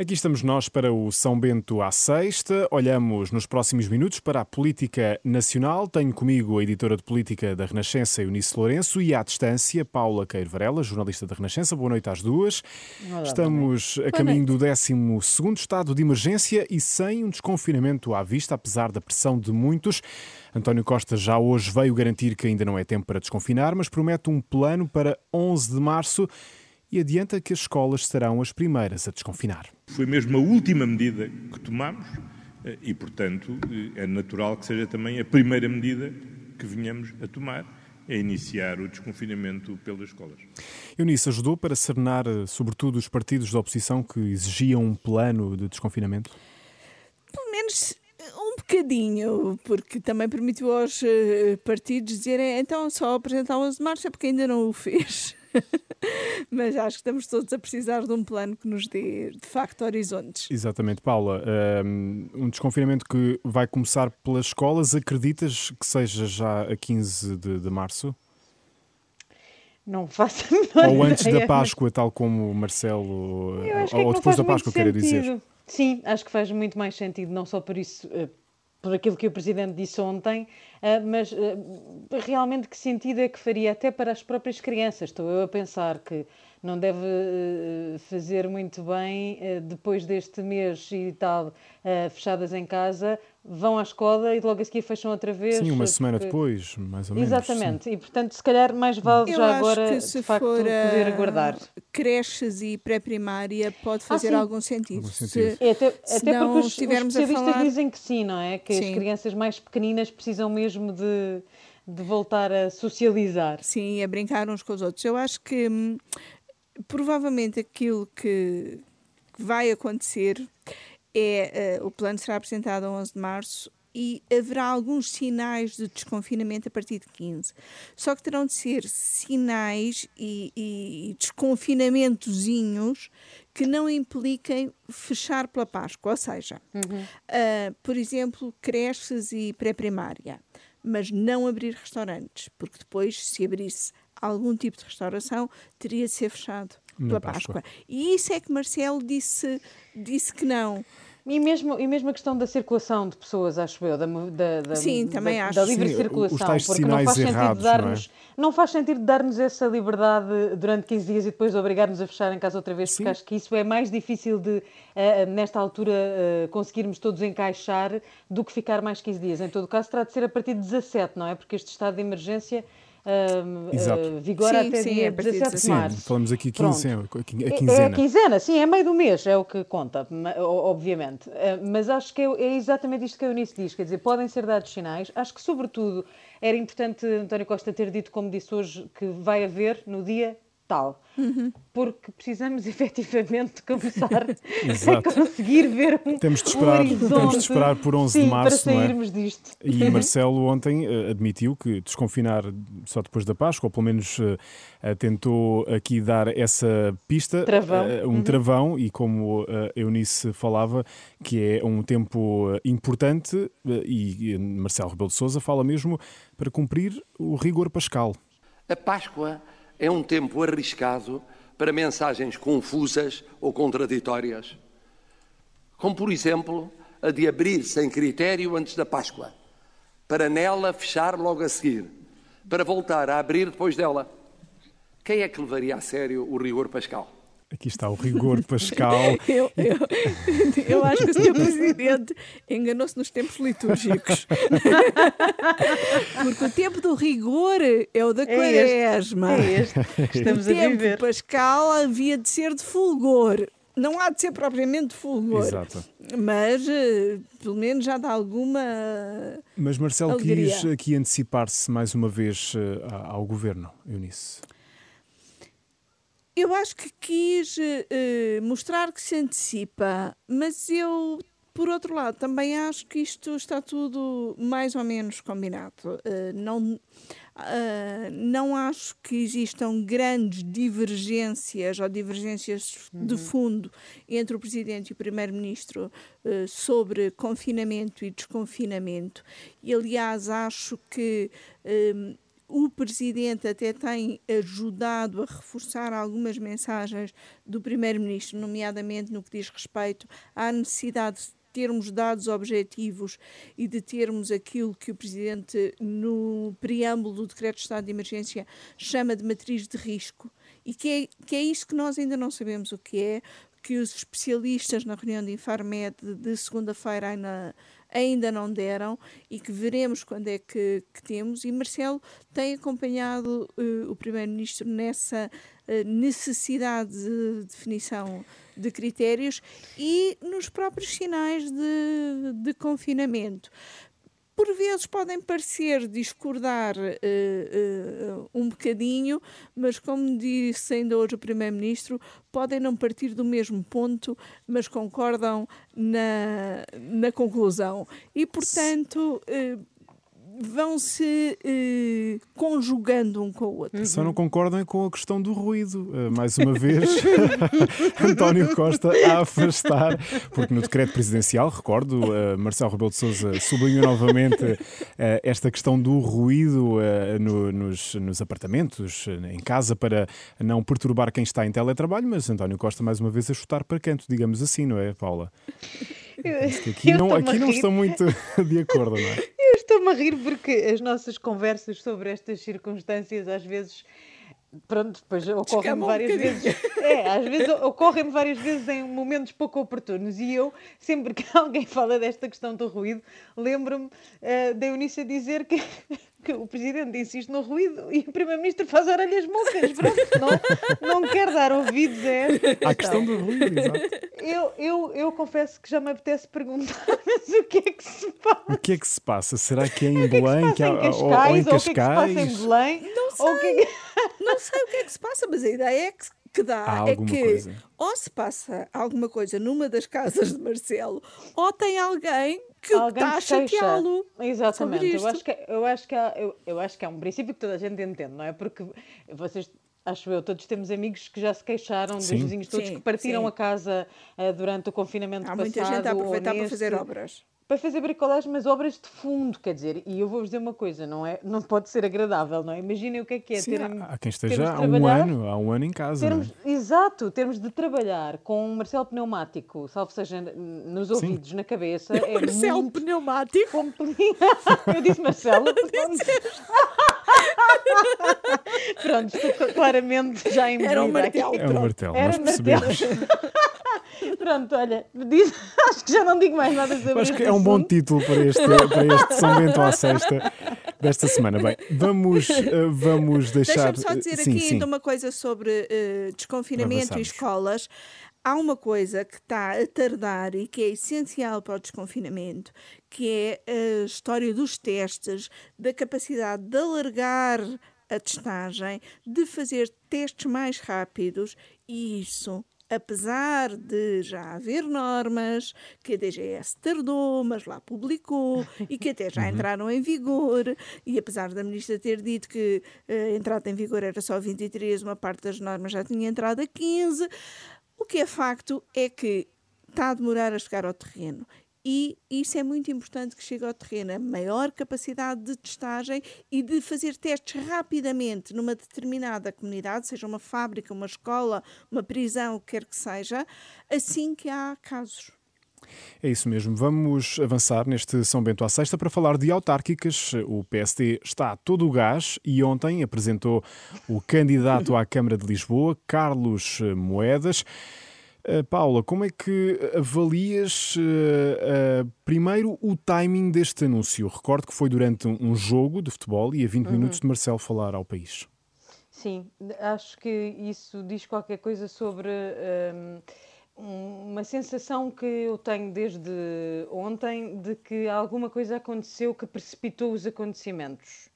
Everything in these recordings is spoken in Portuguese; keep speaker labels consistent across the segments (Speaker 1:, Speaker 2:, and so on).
Speaker 1: Aqui estamos nós para o São Bento à Sexta. Olhamos nos próximos minutos para a política nacional. Tenho comigo a editora de política da Renascença, Eunice Lourenço, e à distância, Paula Queiro Varela, jornalista da Renascença. Boa noite às duas. Olá, estamos a caminho do 12 estado de emergência e sem um desconfinamento à vista, apesar da pressão de muitos. António Costa já hoje veio garantir que ainda não é tempo para desconfinar, mas promete um plano para 11 de março e adianta que as escolas serão as primeiras a desconfinar.
Speaker 2: Foi mesmo a última medida que tomamos eh, e, portanto, eh, é natural que seja também a primeira medida que venhamos a tomar é iniciar o desconfinamento pelas escolas.
Speaker 1: Eunice, ajudou para serenar, eh, sobretudo, os partidos da oposição que exigiam um plano de desconfinamento?
Speaker 3: Pelo menos um bocadinho, porque também permitiu aos partidos dizerem então só apresentar 11 de março é porque ainda não o fez. Mas acho que estamos todos a precisar de um plano que nos dê, de facto, horizontes.
Speaker 1: Exatamente, Paula. Um desconfinamento que vai começar pelas escolas, acreditas que seja já a 15 de, de março?
Speaker 4: Não faço a menor
Speaker 1: Ou antes
Speaker 4: ideia,
Speaker 1: da Páscoa, mas... tal como o Marcelo.
Speaker 4: ou
Speaker 1: depois da Páscoa, quero dizer.
Speaker 4: Sim, acho que faz muito mais sentido, não só por isso, eh, por aquilo que o Presidente disse ontem, uh, mas uh, realmente que sentido é que faria até para as próprias crianças? Estou eu a pensar que não deve uh, fazer muito bem, depois deste mês e tal, fechadas em casa, vão à escola e logo a seguir fecham outra vez.
Speaker 1: Sim, uma semana depois, mais ou menos.
Speaker 4: Exatamente, sim. e portanto, se calhar mais vale
Speaker 3: Eu
Speaker 4: já agora,
Speaker 3: de
Speaker 4: facto, poder aguardar.
Speaker 3: Creches e pré-primária pode ah, fazer ah, algum sentido. Algum
Speaker 1: sentido.
Speaker 4: Se, é, até, até porque os, os especialistas falar... dizem que sim, não é? Que sim. as crianças mais pequeninas precisam mesmo de, de voltar a socializar.
Speaker 3: Sim, a brincar uns com os outros. Eu acho que hum, provavelmente aquilo que vai acontecer é uh, o plano será apresentado a 11 de março e haverá alguns sinais de desconfinamento a partir de 15. Só que terão de ser sinais e, e desconfinamentozinhos que não impliquem fechar pela Páscoa, ou seja, uhum. uh, por exemplo, creches e pré-primária, mas não abrir restaurantes, porque depois, se abrisse algum tipo de restauração, teria de ser fechado pela Páscoa. Páscoa. E isso é que Marcelo disse, disse que não.
Speaker 4: E mesmo, e mesmo a questão da circulação de pessoas, acho eu, da, da, da,
Speaker 3: Sim, também
Speaker 4: da,
Speaker 3: acho.
Speaker 4: da livre
Speaker 1: Sim,
Speaker 4: circulação,
Speaker 1: porque não faz sentido
Speaker 4: dar-nos não, é? não, faz sentido dar-nos essa liberdade durante 15 dias e depois obrigar-nos a fechar em casa outra vez, Sim. porque acho que isso é mais difícil de, uh, nesta altura, uh, conseguirmos todos encaixar do que ficar mais 15 dias. Em todo caso, terá de ser a partir de 17, não é? Porque este estado de emergência uh, vigora sim, até sim, dia 17 de março.
Speaker 1: Sim, falamos aqui quinzena, a
Speaker 4: quinzena. É, é a quinzena, sim, é meio do mês, é o que conta, obviamente. Uh, mas acho que é, é, exatamente isto que a Eunice diz, quer dizer, podem ser dados sinais. Acho que, sobretudo, era importante António Costa ter dito, como disse hoje, que vai haver no dia tal. Uhum. Porque precisamos efetivamente começar a conseguir ver um,
Speaker 1: temos de esperar,
Speaker 4: um
Speaker 1: Temos de esperar por 11
Speaker 4: Sim,
Speaker 1: de março.
Speaker 4: Para sairmos
Speaker 1: é?
Speaker 4: disto.
Speaker 1: E Marcelo ontem uh, admitiu que desconfinar só depois da Páscoa, ou pelo menos uh, uh, tentou aqui dar essa pista,
Speaker 4: travão.
Speaker 1: um uhum. travão, e como a Eunice falava, que é um tempo importante, e Marcelo Rebelo de Souza fala mesmo para cumprir o rigor pascal.
Speaker 5: A Páscoa é um tempo arriscado para mensagens confusas ou contraditórias, como, por exemplo, a de abrir sem critério antes da Páscoa, para nela fechar logo a seguir, para voltar a abrir depois dela. Quem é que levaria a sério o rigor pascal?
Speaker 1: Aqui está o rigor pascal.
Speaker 3: eu, eu, eu, acho que o Sr. Presidente enganou-se nos tempos litúrgicos. Porque o tempo do rigor é o da quaresma.
Speaker 4: É este, é este. Estamos
Speaker 3: o tempo
Speaker 4: a viver.
Speaker 3: pascal havia de ser de fulgor. Não há de ser propriamente de fulgor.
Speaker 1: Exato.
Speaker 3: Mas, uh, pelo menos, já dá alguma.
Speaker 1: Mas Marcelo
Speaker 3: alegria.
Speaker 1: quis aqui antecipar-se mais uma vez uh, ao governo, Eunice.
Speaker 3: Eu acho que quis uh, mostrar que se antecipa, mas eu, por outro lado, também acho que isto está tudo mais ou menos combinado. Uh, não, uh, não acho que existam grandes divergências ou divergências uhum. de fundo entre o Presidente e o Primeiro-Ministro sobre confinamento e desconfinamento. E, aliás, acho que o Presidente até tem ajudado a reforçar algumas mensagens do Primeiro-Ministro, nomeadamente no que diz respeito à necessidade de termos dados objetivos e de termos aquilo que o Presidente, no preâmbulo do Decreto de Estado de Emergência, chama de matriz de risco. E que é, que é isto que nós ainda não sabemos o que é, que os especialistas na reunião de Infarmed de segunda-feira ainda ainda não deram e que veremos quando é que, que temos. E Marcelo tem acompanhado uh, o Primeiro-Ministro nessa uh, necessidade de definição de critérios e nos próprios sinais de, de confinamento por vezes podem parecer discordar uh, uh, um bocadinho, mas como disse ainda hoje o Primeiro-Ministro, podem não partir do mesmo ponto, mas concordam na, na conclusão. E, portanto, uh, vão se eh, conjugando um com o outro.
Speaker 1: Só não concordam com a questão do ruído. Uh, mais uma vez, António Costa a afastar, porque no decreto presidencial, recordo, uh, Marcelo Rebelo de Sousa sublinhou novamente uh, esta questão do ruído no, nos, nos apartamentos, em casa, para não perturbar quem está em teletrabalho, mas António Costa mais uma vez a chutar para canto, digamos assim, não é, Paula? aqui não, aqui não estão muito de acordo, não é?
Speaker 4: Estou-me a rir porque as nossas conversas sobre estas circunstâncias às vezes pronto, depois ocorrem-me várias um vezes. É, às vezes ocorrem-me várias vezes em momentos pouco oportunos. E eu, sempre que alguém fala desta questão do ruído, lembro-me uh, da Eunice dizer que que o Presidente insiste no ruído e o Primeiro-Ministro faz orelhas mocas. Pronto, não, não quer dar ouvidos a esta
Speaker 1: A questão do ruído, exato.
Speaker 4: Eu, eu, eu confesso que já me apetece perguntar, mas o que é que se passa?
Speaker 1: O que é que se passa? Será que é em Belém?
Speaker 4: Que, é que se passa em Cascais? Ou, ou, em Cascais? Ou o que é que se passa em Belém?
Speaker 3: Não sei. Ou que... não sei o que é que se passa, mas a ideia é que que dá é que
Speaker 1: coisa.
Speaker 3: ou se passa alguma coisa numa das casas de Marcelo, ou tem alguém que Alguém está a chateá-lo.
Speaker 4: Exatamente. Eu acho, que, é, eu, acho que é, eu, eu acho que é um princípio que toda a gente entende, não é? Porque vocês acho eu, todos temos amigos que já se queixaram sim. dos vizinhos todos sim, que partiram sim. a casa uh, durante o confinamento
Speaker 3: Há
Speaker 4: passado. Há
Speaker 3: muita gente a aproveitar para fazer obras
Speaker 4: para fazer bricolagem, mas obras de fundo, quer dizer, e eu vou-vos dizer uma coisa, não é? Não pode ser agradável, não é? Imaginem o que é que é
Speaker 1: Sim, ter, há quem esteja há um ano, há um ano em casa.
Speaker 4: Termos,
Speaker 1: é?
Speaker 4: Exato, termos de trabalhar com um Marcelo Pneumático, salvo seja nos ouvidos, Sim. na cabeça, é
Speaker 3: Marcelo
Speaker 4: muito
Speaker 3: Pneumático?
Speaker 4: eu disse Marcelo. Pronto, estou claramente já em
Speaker 3: Era um martelo.
Speaker 1: É um martelo, Era nós percebemos.
Speaker 4: Pronto, olha, diz, acho que já não digo mais nada sobre
Speaker 1: Acho que é um bom título para este, para este São Bento à Sexta desta semana. Bem, vamos, uh, vamos deixar.
Speaker 3: Deixa-me só dizer sim, aqui sim. ainda uma coisa sobre uh, desconfinamento e escolas. Há uma coisa que está a tardar e que é essencial para o desconfinamento, que é a história dos testes, da capacidade de alargar a testagem, de fazer testes mais rápidos, e isso apesar de já haver normas que a DGS tardou, mas lá publicou e que até já uhum. entraram em vigor, e apesar da ministra ter dito que a entrada em vigor era só 23, uma parte das normas já tinha entrado a 15, o que é facto é que está a demorar a chegar ao terreno e isso é muito importante que chegue ao terreno, a maior capacidade de testagem e de fazer testes rapidamente numa determinada comunidade, seja uma fábrica, uma escola, uma prisão, o que quer que seja, assim que há casos.
Speaker 1: É isso mesmo. Vamos avançar neste São Bento à Sexta para falar de autárquicas. O PSD está a todo o gás e ontem apresentou o candidato à Câmara de Lisboa, Carlos Moedas. Uh, Paula, como é que avalias uh, uh, primeiro o timing deste anúncio? Recordo que foi durante um jogo de futebol e a 20 uhum. minutos de Marcelo falar ao país.
Speaker 4: Sim, acho que isso diz qualquer coisa sobre um, uma sensação que eu tenho desde ontem de que alguma coisa aconteceu que precipitou os acontecimentos.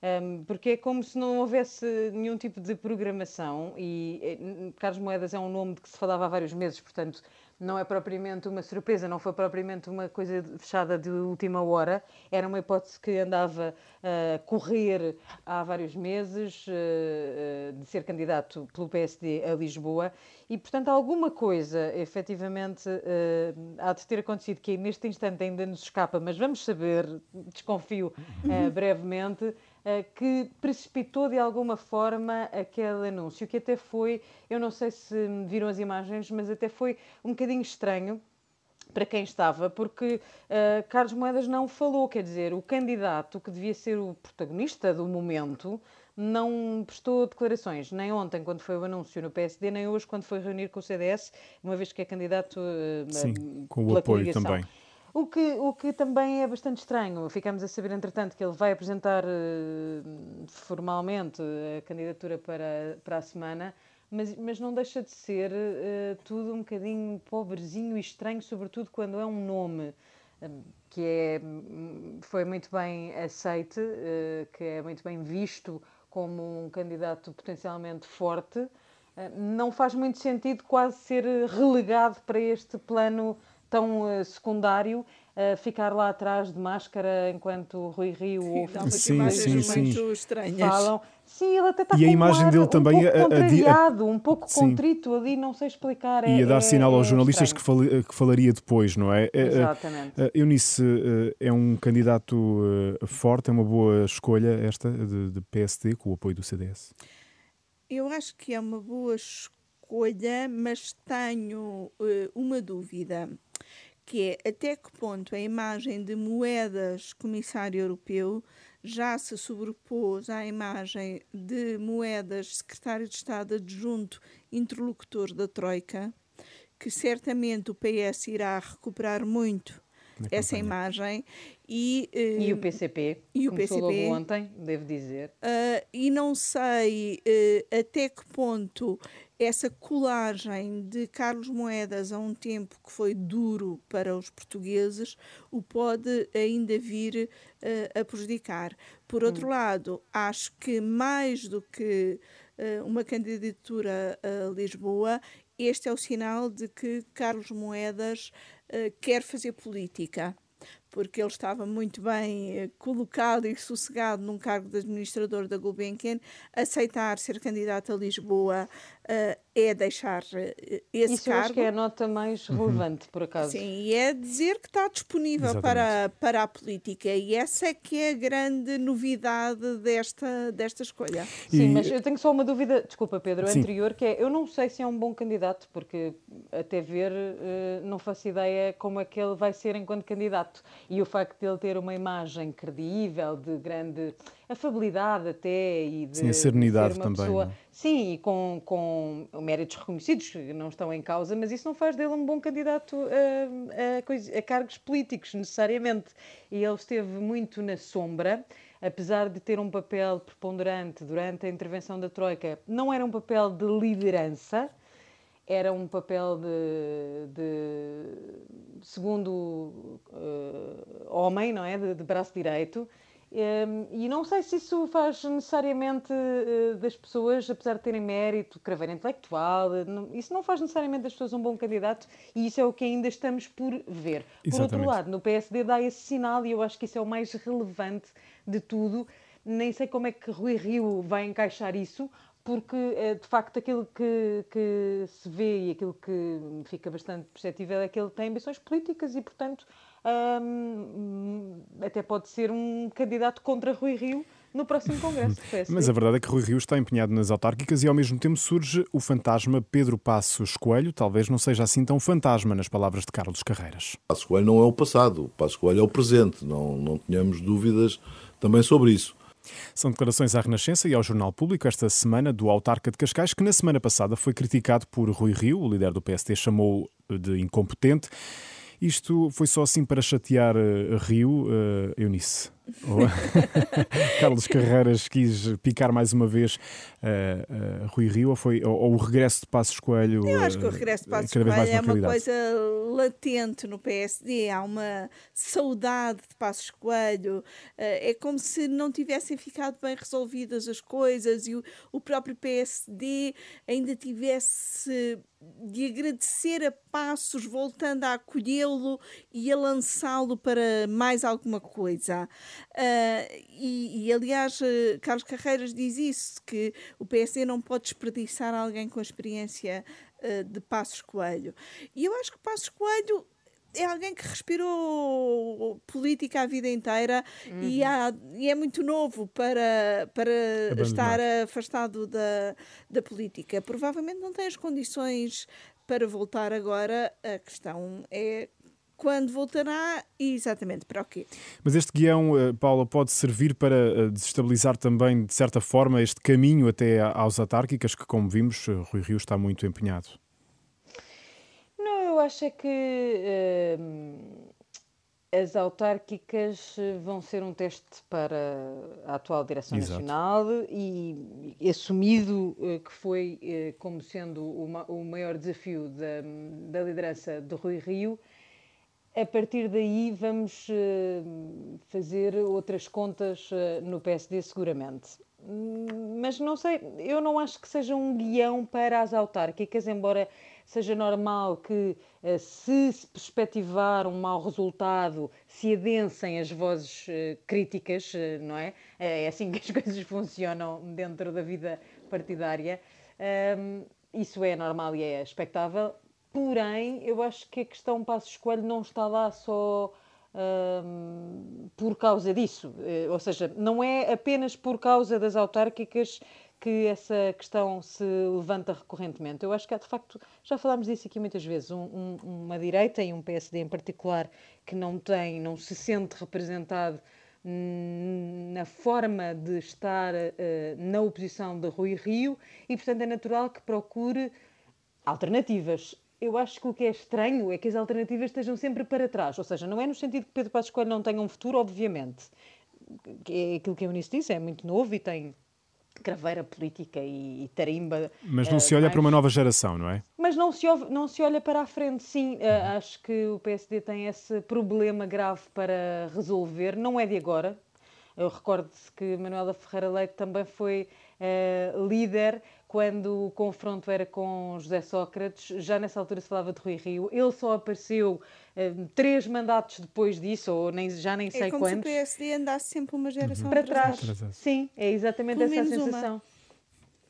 Speaker 4: Um, porque é como se não houvesse nenhum tipo de programação e eh, Carlos Moedas é um nome de que se falava há vários meses, portanto não é propriamente uma surpresa, não foi propriamente uma coisa fechada de última hora, era uma hipótese que andava a correr há vários meses uh, de ser candidato pelo PSD a Lisboa. E, portanto, alguma coisa efetivamente há de ter acontecido que neste instante ainda nos escapa, mas vamos saber, desconfio uh, brevemente que precipitou de alguma forma aquele anúncio, que até foi, eu não sei se viram as imagens, mas até foi um bocadinho estranho para quem estava, porque uh, Carlos Moedas não falou, quer dizer, o candidato que devia ser o protagonista do momento não prestou declarações, nem ontem, quando foi o anúncio no PSD, nem hoje, quando foi reunir com o CDS, uma vez que é candidato uh,
Speaker 1: Sim, com o apoio coligação. também.
Speaker 4: O que, o que também é bastante estranho. Ficamos a saber, entretanto, que ele vai apresentar uh, formalmente a candidatura para, para a semana mas, mas não deixa de ser uh, tudo um bocadinho pobrezinho e estranho, sobretudo quando é um nome um, que é, foi muito bem aceite, uh, que é muito bem visto como um candidato potencialmente forte. Não faz muito sentido quase ser relegado para este plano tão secundário uh, ficar lá atrás de máscara enquanto Rui Rio ou
Speaker 3: Filipe sim, sim, sim. muito estranhas.
Speaker 4: falam. Sim, ele até está
Speaker 1: e
Speaker 4: a
Speaker 1: imagem
Speaker 4: um
Speaker 1: dele também
Speaker 4: pouco contrariado, um pouco sim. contrito ali, não sei explicar.
Speaker 1: E
Speaker 4: é,
Speaker 1: a dar é, sinal aos é jornalistas que, fal, que, falaria depois, não é?
Speaker 4: é, é Exatamente.
Speaker 1: Eunice é um candidato forte, é uma boa escolha esta de, de PSD com o apoio do CDS.
Speaker 3: Eu acho que é uma boa escolha, mas tenho uh, uma dúvida que é até que ponto a imagem de Moedas comissário europeu já se sobrepôs à imagem de Moedas secretário de Estado adjunto interlocutor da Troika, que certamente o PS irá recuperar muito essa imagem
Speaker 4: e, uh, e o PCP e o PCP ontem devo dizer
Speaker 3: uh, e não sei uh, até que ponto essa colagem de Carlos Moedas a um tempo que foi duro para os portugueses o pode ainda vir uh, a prejudicar. Por outro hum. lado, acho que mais do que uma candidatura a Lisboa, este é o sinal de que Carlos Moedas quer fazer política porque ele estava muito bem eh, colocado e sossegado num cargo de administrador da Gulbenkian, aceitar ser candidato a Lisboa uh, é deixar uh, esse
Speaker 4: Isso
Speaker 3: cargo.
Speaker 4: acho que é a nota mais uhum. relevante, uhum. por acaso.
Speaker 3: Sim, e é dizer que está disponível para, para a política e essa é que é a grande novidade desta, desta escolha.
Speaker 4: Sim, e... mas eu tenho só uma dúvida, desculpa Pedro, Sim. anterior, que é, eu não sei se é um bom candidato, porque até ver uh, não faço ideia como é que ele vai ser enquanto candidato e o facto de ele ter uma imagem credível, de grande afabilidade até e de,
Speaker 1: sim, a serenidade
Speaker 4: de ser
Speaker 1: uma também, pessoa,
Speaker 4: não? É? sim, e com, com méritos reconhecidos que não estão em causa, mas isso não faz dele um bom candidato a, a, coisa, a cargos políticos necessariamente. E ele esteve muito na sombra apesar de ter um papel preponderante durante a intervenção da Troika, não era um papel de liderança, era um papel de, de segundo uh, homem, não é? De, de braço direito. Um, ehm, e não sei se isso faz necessariamente uh, das pessoas, apesar de terem mérito, craveira intelectual, uh, não, isso não faz necessariamente das pessoas um bom candidato e isso é o que ainda estamos por ver. Exatamente. Por outro lado, no PSD dá esse sinal e eu acho que isso é o mais relevante de tudo. Nem sei como é que Rui Rio vai encaixar isso, porque eh, de facto aquilo que, que, se vê e aquilo que fica bastante perceptível é que ele tem ambições políticas e, portanto, hum, até pode ser um candidato contra Rui Rio no próximo Congresso do PSD.
Speaker 1: Mas a verdade é que Rui Rio está empenhado nas autárquicas e ao mesmo tempo surge o fantasma Pedro Passos Coelho, talvez não seja assim tão fantasma nas palavras de Carlos Carreiras.
Speaker 6: Passos Coelho não é o passado, o Passos Coelho é o presente, não, não tenhamos dúvidas também sobre isso.
Speaker 1: São declarações à Renascença e ao Jornal Público esta semana do autarca de Cascais, que na semana passada foi criticado por Rui Rio, o líder do PST chamou de incompetente. Isto foi só assim para chatear uh, Rio, uh, Eunice? Carlos Carreiras quis picar mais uma vez uh, uh, Rui Rio ou, foi, ou, ou, o regresso de Passos Coelho?
Speaker 3: Eu acho que o regresso de Passos Coelho é uma coisa latente no PSD. Há uma saudade de Passos Coelho. Uh, é como se não tivessem ficado bem resolvidas as coisas e o, o próprio PSD ainda tivesse de agradecer a Passos, voltando a acolhê-lo e a lançá-lo para mais alguma coisa. Uh, e, e, aliás, uh, Carlos Carreiras diz isso, que o PSD não pode desperdiçar alguém com a experiência uh, de Passos Coelho. E eu acho que Passos Coelho é alguém que respirou política a vida inteira uhum. e, há, e, é muito novo para, para estar afastado da, da política. Provavelmente não tem as condições para voltar agora. A questão é quando voltará e exatamente para o quê.
Speaker 1: Mas este guião, eh, Paula, pode servir para eh, desestabilizar também, de certa forma, este caminho até aos autárquicas, que, como vimos, eh, Rui Rio está muito empenhado.
Speaker 4: Não, eu acho é que uh, as autárquicas vão ser um teste para a atual Direção Exato. Nacional e, assumido uh, que foi uh, como sendo o, o maior desafio da, da liderança de Rui Rio a partir daí vamos uh, fazer outras contas uh, no PSD seguramente. Mas não sei, eu não acho que seja um guião para as autárquicas, embora seja normal que, uh, se se perspectivar um mau resultado, se adensem as vozes críticas, não é? É assim que as coisas funcionam dentro da vida partidária. isso é normal e é expectável Porém, eu acho que a questão Passos Coelho não está lá só um, por causa disso. Eh, ou seja, não é apenas por causa das autárquicas que essa questão se levanta recorrentemente. Eu acho que há, de facto, já falámos disso aqui muitas vezes, um, um, uma direita e um PSD em particular que não tem, não se sente representado na forma de estar uh, na oposição de Rui Rio e, portanto, é natural que procure alternativas eu acho que o que é estranho é que as alternativas estejam sempre para trás. Ou seja, não é no sentido que Pedro Passos Coelho não tenha um futuro, obviamente. É aquilo que a Eunice disse, é muito novo e tem craveira política e, e tarimba.
Speaker 1: Mas não uh, se olha mais... para uma nova geração, não é?
Speaker 4: Mas não se, não se olha para a frente, sim. Uh, acho que o PSD tem esse problema grave para resolver. Não é de agora. Eu recordo-se que Manuela Ferreira Leite também foi uh, líder quando o confronto era com José Sócrates, já nessa altura se falava de Rui Rio, ele só apareceu uh, três mandatos depois disso, ou nem, já nem
Speaker 3: é
Speaker 4: sei
Speaker 3: como
Speaker 4: quantos.
Speaker 3: se o PSD andasse sempre uma geração uhum.
Speaker 4: para trás. Sim, é exatamente Pelo essa a sensação. Uma.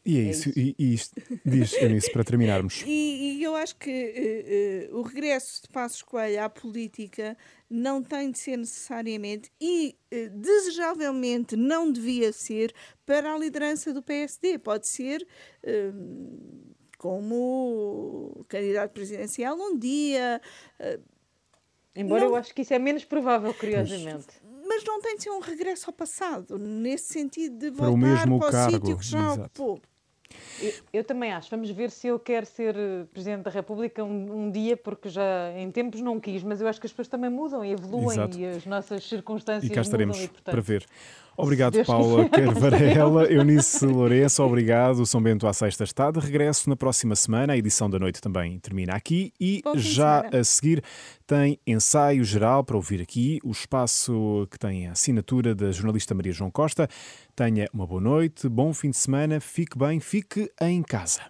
Speaker 1: E é, é isso, isso. E, e isto, diz Eunice, para terminarmos.
Speaker 3: E, e, eu acho que uh, uh, o regresso de Passos Coelho à política não tem de ser necessariamente e uh, desejavelmente não devia ser para a liderança do PSD. Pode ser como candidato presidencial um dia.
Speaker 4: Embora não... eu acho que isso é menos provável, curiosamente.
Speaker 3: Mas, mas não tem de ser um regresso ao passado, nesse sentido de voltar para o, mesmo para o cargo. sítio que já Exato. ocupou.
Speaker 4: Eu, eu, também acho. Vamos ver se ele quer ser eh, Presidente da República um, um, dia, porque já em tempos não quis, mas eu acho que as pessoas também mudam e evoluem Exato. e as nossas circunstâncias
Speaker 1: e cá estaremos
Speaker 4: mudam. E, portanto,
Speaker 1: para ver. Obrigado, Paula Quer Varela, Eunice Lourenço, obrigado. O São Bento à Sexta está de regresso na próxima semana. A edição da noite também termina aqui e já a seguir tem ensaio geral para ouvir aqui, o espaço que tem a assinatura da jornalista Maria João Costa. Tenha uma boa noite, bom fim de semana, fique bem, fique em casa.